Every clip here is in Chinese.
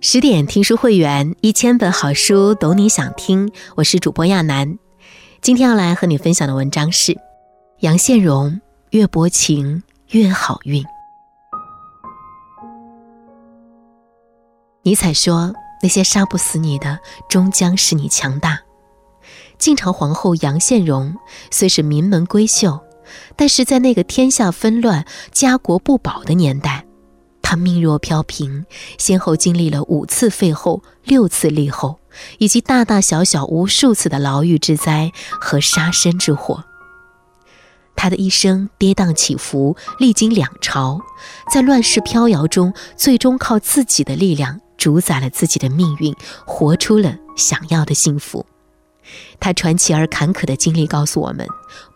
十点听书会员，一千本好书，懂你想听。我是主播亚楠，今天要来和你分享的文章是杨宪荣：越薄情越好运。尼采说：“那些杀不死你的，终将使你强大。”晋朝皇后杨宪荣虽是名门闺秀，但是在那个天下纷乱、家国不保的年代。他命若飘萍，先后经历了五次废后、六次立后，以及大大小小无数次的牢狱之灾和杀身之祸。他的一生跌宕起伏，历经两朝，在乱世飘摇中，最终靠自己的力量主宰了自己的命运，活出了想要的幸福。他传奇而坎坷的经历告诉我们：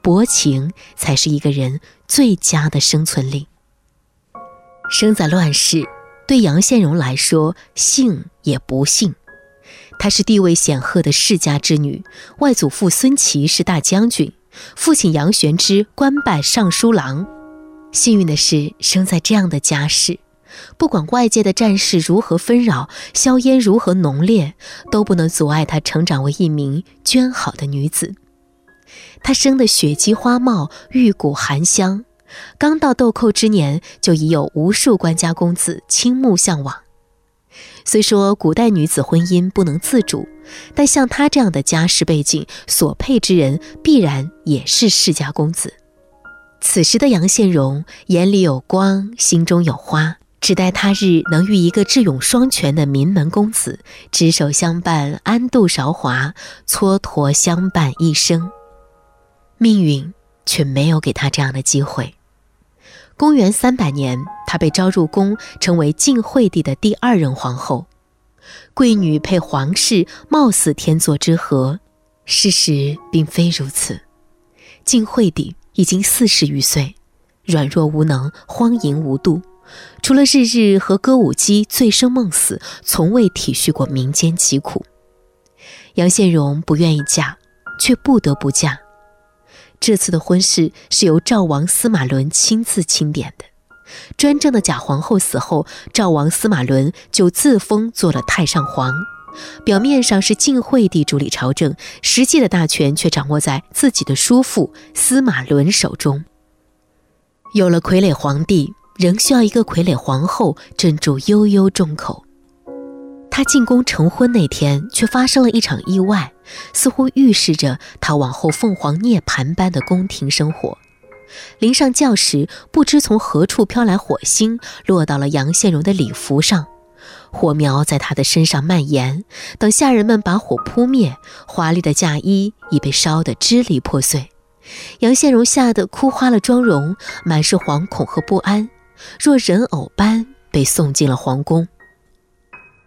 薄情才是一个人最佳的生存力。生在乱世，对杨宪荣来说，幸也不幸。她是地位显赫的世家之女，外祖父孙琦是大将军，父亲杨玄之官拜尚书郎。幸运的是，生在这样的家世，不管外界的战事如何纷扰，硝烟如何浓烈，都不能阻碍她成长为一名娟好的女子。她生得血肌花貌，玉骨含香。刚到豆蔻之年，就已有无数官家公子倾慕向往。虽说古代女子婚姻不能自主，但像她这样的家世背景，所配之人必然也是世家公子。此时的杨宪荣眼里有光，心中有花，只待他日能遇一个智勇双全的名门公子执手相伴，安度韶华，蹉跎相伴一生。命运却没有给他这样的机会。公元三百年，她被召入宫，成为晋惠帝的第二任皇后。贵女配皇室，貌似天作之合。事实并非如此。晋惠帝已经四十余岁，软弱无能，荒淫无度，除了日日和歌舞姬醉生梦死，从未体恤过民间疾苦。杨宪荣不愿意嫁，却不得不嫁。这次的婚事是由赵王司马伦亲自钦点的。专政的假皇后死后，赵王司马伦就自封做了太上皇。表面上是晋惠帝主理朝政，实际的大权却掌握在自己的叔父司马伦手中。有了傀儡皇帝，仍需要一个傀儡皇后镇住悠悠众口。他进宫成婚那天，却发生了一场意外，似乎预示着他往后凤凰涅槃般的宫廷生活。临上轿时，不知从何处飘来火星，落到了杨宪荣的礼服上，火苗在他的身上蔓延。等下人们把火扑灭，华丽的嫁衣已被烧得支离破碎。杨宪荣吓得哭花了妆容，满是惶恐和不安，若人偶般被送进了皇宫。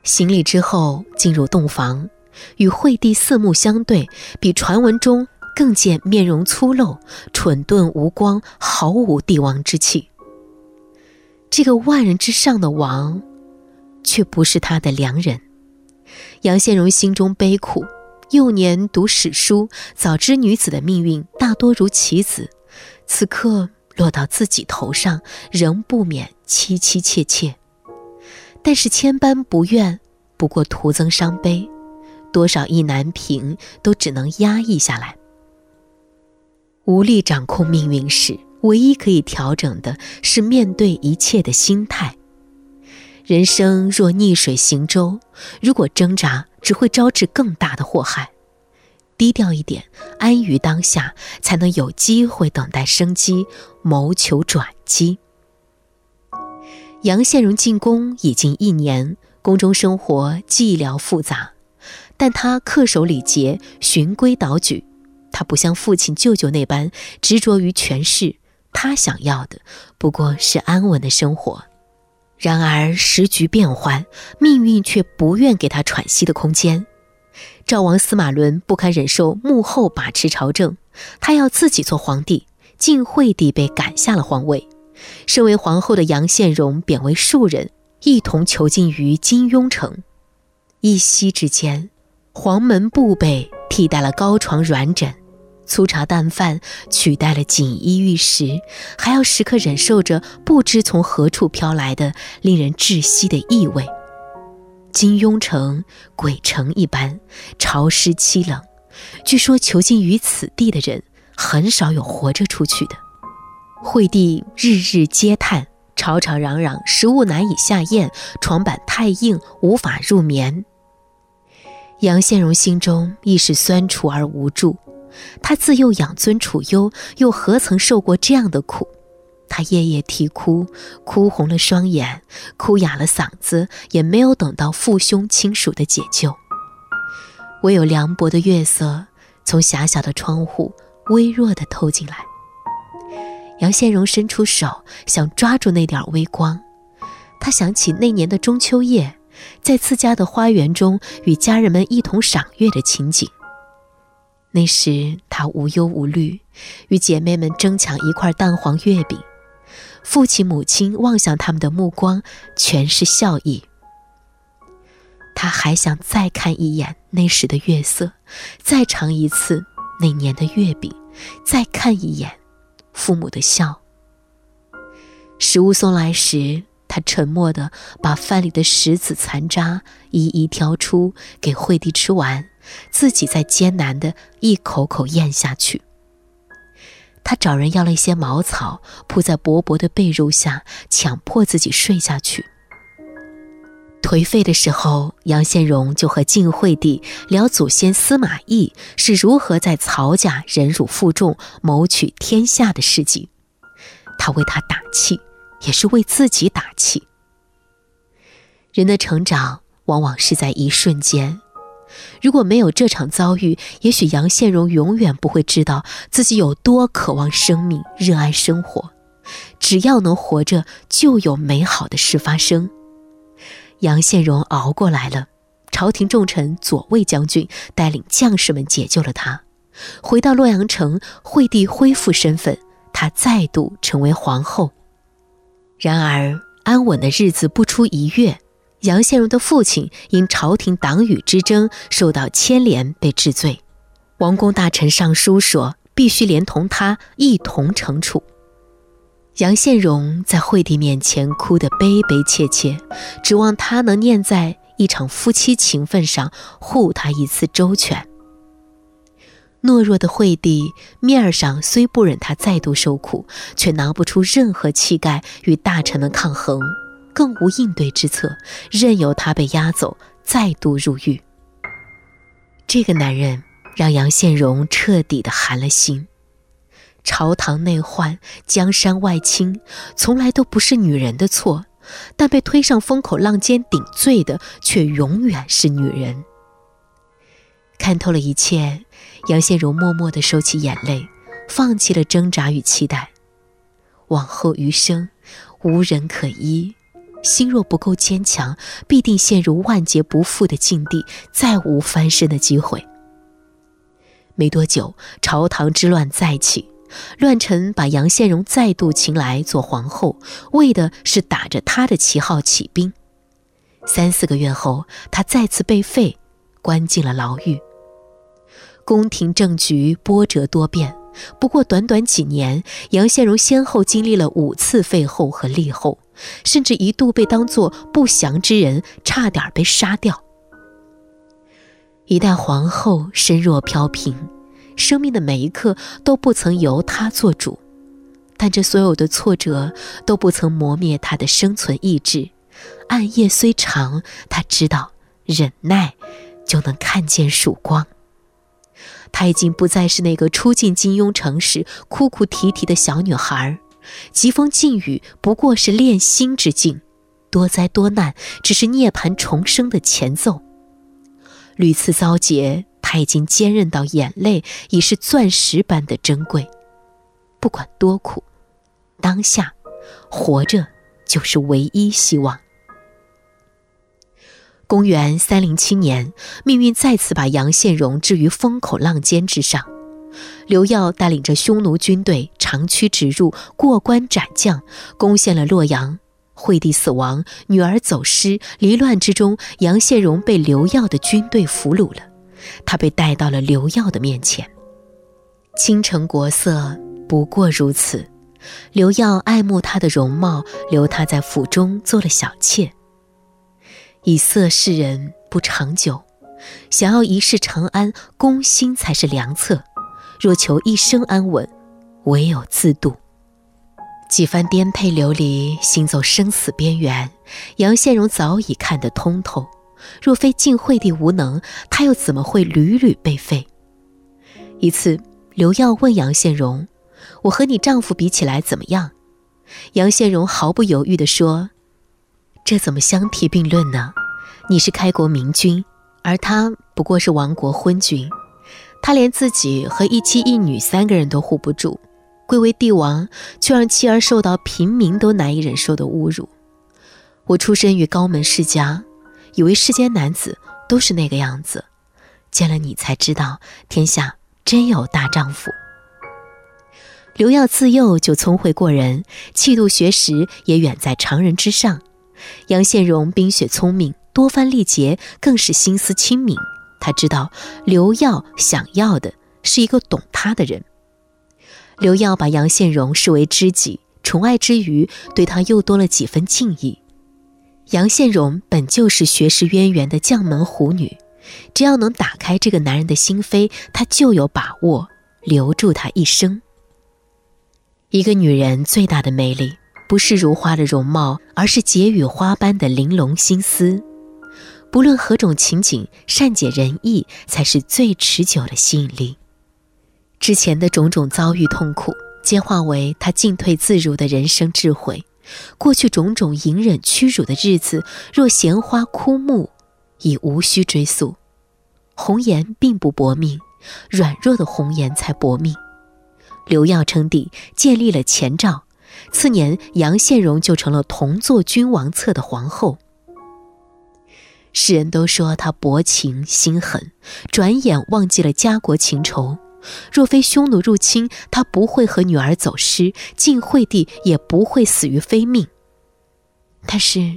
行礼之后，进入洞房，与惠帝四目相对，比传闻中更见面容粗陋、蠢钝无光，毫无帝王之气。这个万人之上的王，却不是他的良人。杨宪荣心中悲苦，幼年读史书，早知女子的命运大多如棋子，此刻落到自己头上，仍不免凄凄切切。但是千般不愿，不过徒增伤悲，多少意难平，都只能压抑下来。无力掌控命运时，唯一可以调整的是面对一切的心态。人生若逆水行舟，如果挣扎，只会招致更大的祸害。低调一点，安于当下，才能有机会等待生机，谋求转机。杨宪荣进宫已经一年，宫中生活寂寥复杂，但他恪守礼节，循规蹈矩。他不像父亲、舅舅那般执着于权势，他想要的不过是安稳的生活。然而时局变幻，命运却不愿给他喘息的空间。赵王司马伦不堪忍受幕后把持朝政，他要自己做皇帝。晋惠帝被赶下了皇位。身为皇后的杨宪荣贬为庶人，一同囚禁于金庸城。一夕之间，黄门布被替代了高床软枕，粗茶淡饭取代了锦衣玉食，还要时刻忍受着不知从何处飘来的令人窒息的异味。金庸城鬼城一般，潮湿凄冷。据说囚禁于此地的人，很少有活着出去的。惠帝日日嗟叹，吵吵嚷嚷，食物难以下咽，床板太硬，无法入眠。杨宪荣心中亦是酸楚而无助。他自幼养尊处优，又何曾受过这样的苦？他夜夜啼哭，哭红了双眼，哭哑了嗓子，也没有等到父兄亲属的解救。唯有凉薄的月色从狭小的窗户微弱地透进来。杨宪荣伸出手，想抓住那点微光。他想起那年的中秋夜，在自家的花园中与家人们一同赏月的情景。那时他无忧无虑，与姐妹们争抢一块蛋黄月饼。父亲母亲望向他们的目光全是笑意。他还想再看一眼那时的月色，再尝一次那年的月饼，再看一眼父母的笑。食物送来时，他沉默的把饭里的石子残渣一一挑出，给惠帝吃完。自己在艰难的一口口咽下去。他找人要了一些茅草，铺在薄薄的被褥下，强迫自己睡下去。颓废的时候，杨宪荣就和晋惠帝聊祖先司马懿是如何在曹家忍辱负重，谋取天下的事迹。他为他打气，也是为自己打气。人的成长往往是在一瞬间。如果没有这场遭遇，也许杨宪荣永远不会知道自己有多渴望生命、热爱生活。只要能活着，就有美好的事发生。杨宪荣熬过来了，朝廷重臣左卫将军带领将士们解救了他。回到洛阳城，惠帝恢复身份，他再度成为皇后。然而，安稳的日子不出一月。杨宪荣的父亲因朝廷党羽之争受到牵连，被治罪。王公大臣上书说，必须连同他一同惩处。杨宪荣在惠帝面前哭得悲悲切切，指望他能念在一场夫妻情分上护他一次周全。懦弱的惠帝面上虽不忍他再度受苦，却拿不出任何气概与大臣们抗衡。更无应对之策，任由他被押走，再度入狱。这个男人让杨宪荣彻底的寒了心。朝堂内患，江山外倾，从来都不是女人的错，但被推上风口浪尖顶罪的，却永远是女人。看透了一切，杨宪荣默默的收起眼泪，放弃了挣扎与期待。往后余生，无人可依。心若不够坚强，必定陷入万劫不复的境地，再无翻身的机会。没多久，朝堂之乱再起，乱臣把杨宪荣再度请来做皇后，为的是打着他的旗号起兵。三四个月后，他再次被废，关进了牢狱。宫廷政局波折多变，不过短短几年，杨宪荣先后经历了五次废后和立后。甚至一度被当作不祥之人，差点被杀掉。一代皇后身若飘萍，生命的每一刻都不曾由她做主，但这所有的挫折都不曾磨灭她的生存意志。暗夜虽长，她知道忍耐就能看见曙光。她已经不再是那个初进金庸城时哭哭啼啼的小女孩。疾风劲雨不过是炼心之境，多灾多难只是涅槃重生的前奏。屡次遭劫，他已经坚韧到眼泪已是钻石般的珍贵。不管多苦，当下活着就是唯一希望。公元三零七年，命运再次把杨宪荣置于风口浪尖之上。刘耀带领着匈奴军队长驱直入，过关斩将，攻陷了洛阳。惠帝死亡，女儿走失，离乱之中，杨宪荣被刘耀的军队俘虏了。他被带到了刘耀的面前。倾城国色不过如此。刘耀爱慕她的容貌，留她在府中做了小妾。以色侍人不长久，想要一世长安，攻心才是良策。若求一生安稳，唯有自渡。几番颠沛流离，行走生死边缘，杨宪荣早已看得通透。若非晋惠帝无能，他又怎么会屡屡被废？一次，刘耀问杨宪荣：“我和你丈夫比起来怎么样？”杨宪荣毫不犹豫地说。这怎么相提并论呢？你是开国明君，而他不过是亡国昏君。他连自己和一妻一女三个人都护不住，贵为帝王，却让妻儿受到平民都难以忍受的侮辱。我出身于高门世家，以为世间男子都是那个样子，见了你才知道，天下真有大丈夫。刘耀自幼就聪慧过人，气度学识也远在常人之上。杨宪荣冰雪聪明，多番历劫，更是心思清明。他知道刘耀想要的是一个懂他的人。刘耀把杨宪荣视为知己，宠爱之余，对他又多了几分敬意。杨宪荣本就是学识渊源的将门虎女，只要能打开这个男人的心扉，他就有把握留住他一生。一个女人最大的魅力。不是如花的容貌，而是解语花般的玲珑心思。不论何种情景，善解人意才是最持久的吸引力。之前的种种遭遇痛苦，皆化为他进退自如的人生智慧。过去种种隐忍屈辱的日子，若闲花枯木，已无需追溯。红颜并不薄命，软弱的红颜才薄命。刘耀称帝，建立了前赵。次年，杨宪荣就成了同坐君王侧的皇后。世人都说他薄情心狠，转眼忘记了家国情仇。若非匈奴入侵，他不会和女儿走失，晋惠帝也不会死于非命。但是，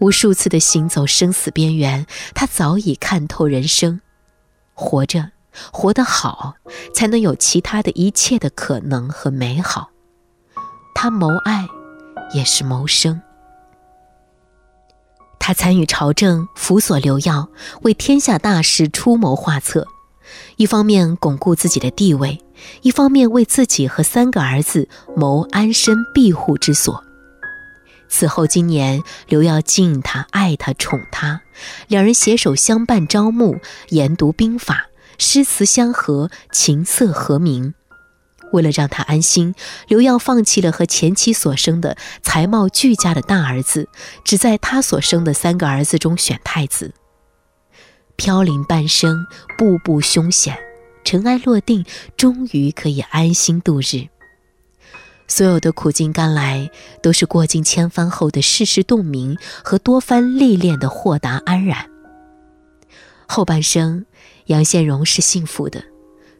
无数次的行走生死边缘，他早已看透人生。活着，活得好，才能有其他的一切的可能和美好。他谋爱，也是谋生。他参与朝政，辅佐刘耀，为天下大事出谋划策，一方面巩固自己的地位，一方面为自己和三个儿子谋安身庇护之所。此后今年，刘耀敬他、爱他、宠他，两人携手相伴朝暮，研读兵法，诗词相和，琴瑟和鸣。为了让他安心，刘耀放弃了和前妻所生的才貌俱佳的大儿子，只在他所生的三个儿子中选太子。飘零半生，步步凶险，尘埃落定，终于可以安心度日。所有的苦尽甘来，都是过尽千帆后的世事洞明和多番历练的豁达安然。后半生，杨宪荣是幸福的。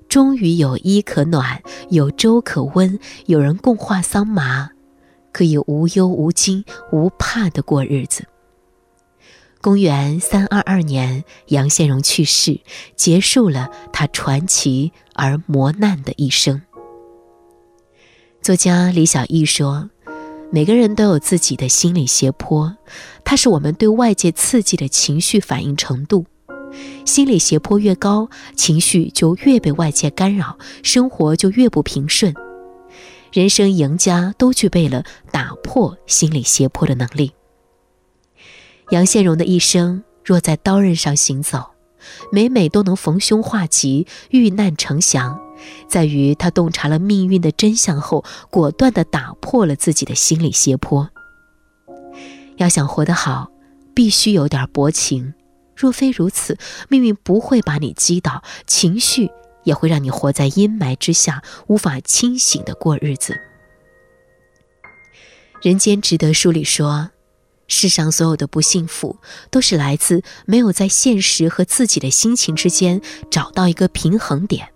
终于有衣可暖，有粥可温，有人共话桑麻，可以无忧无惊无怕的过日子。公元三二二年，杨宪荣去世，结束了他传奇而磨难的一生。作家李小艺说：“每个人都有自己的心理斜坡，它是我们对外界刺激的情绪反应程度。”心理斜坡越高，情绪就越被外界干扰，生活就越不平顺。人生赢家都具备了打破心理斜坡的能力。杨宪荣的一生若在刀刃上行走，每每都能逢凶化吉，遇难成祥，在于他洞察了命运的真相后，果断地打破了自己的心理斜坡。要想活得好，必须有点薄情。若非如此，命运不会把你击倒，情绪也会让你活在阴霾之下，无法清醒的过日子。《人间值得》书里说，世上所有的不幸福，都是来自没有在现实和自己的心情之间找到一个平衡点。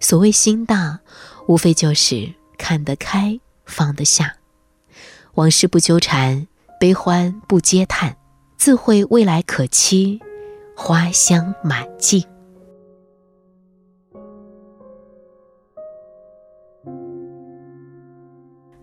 所谓心大，无非就是看得开，放得下，往事不纠缠，悲欢不嗟叹。自会未来可期，花香满径。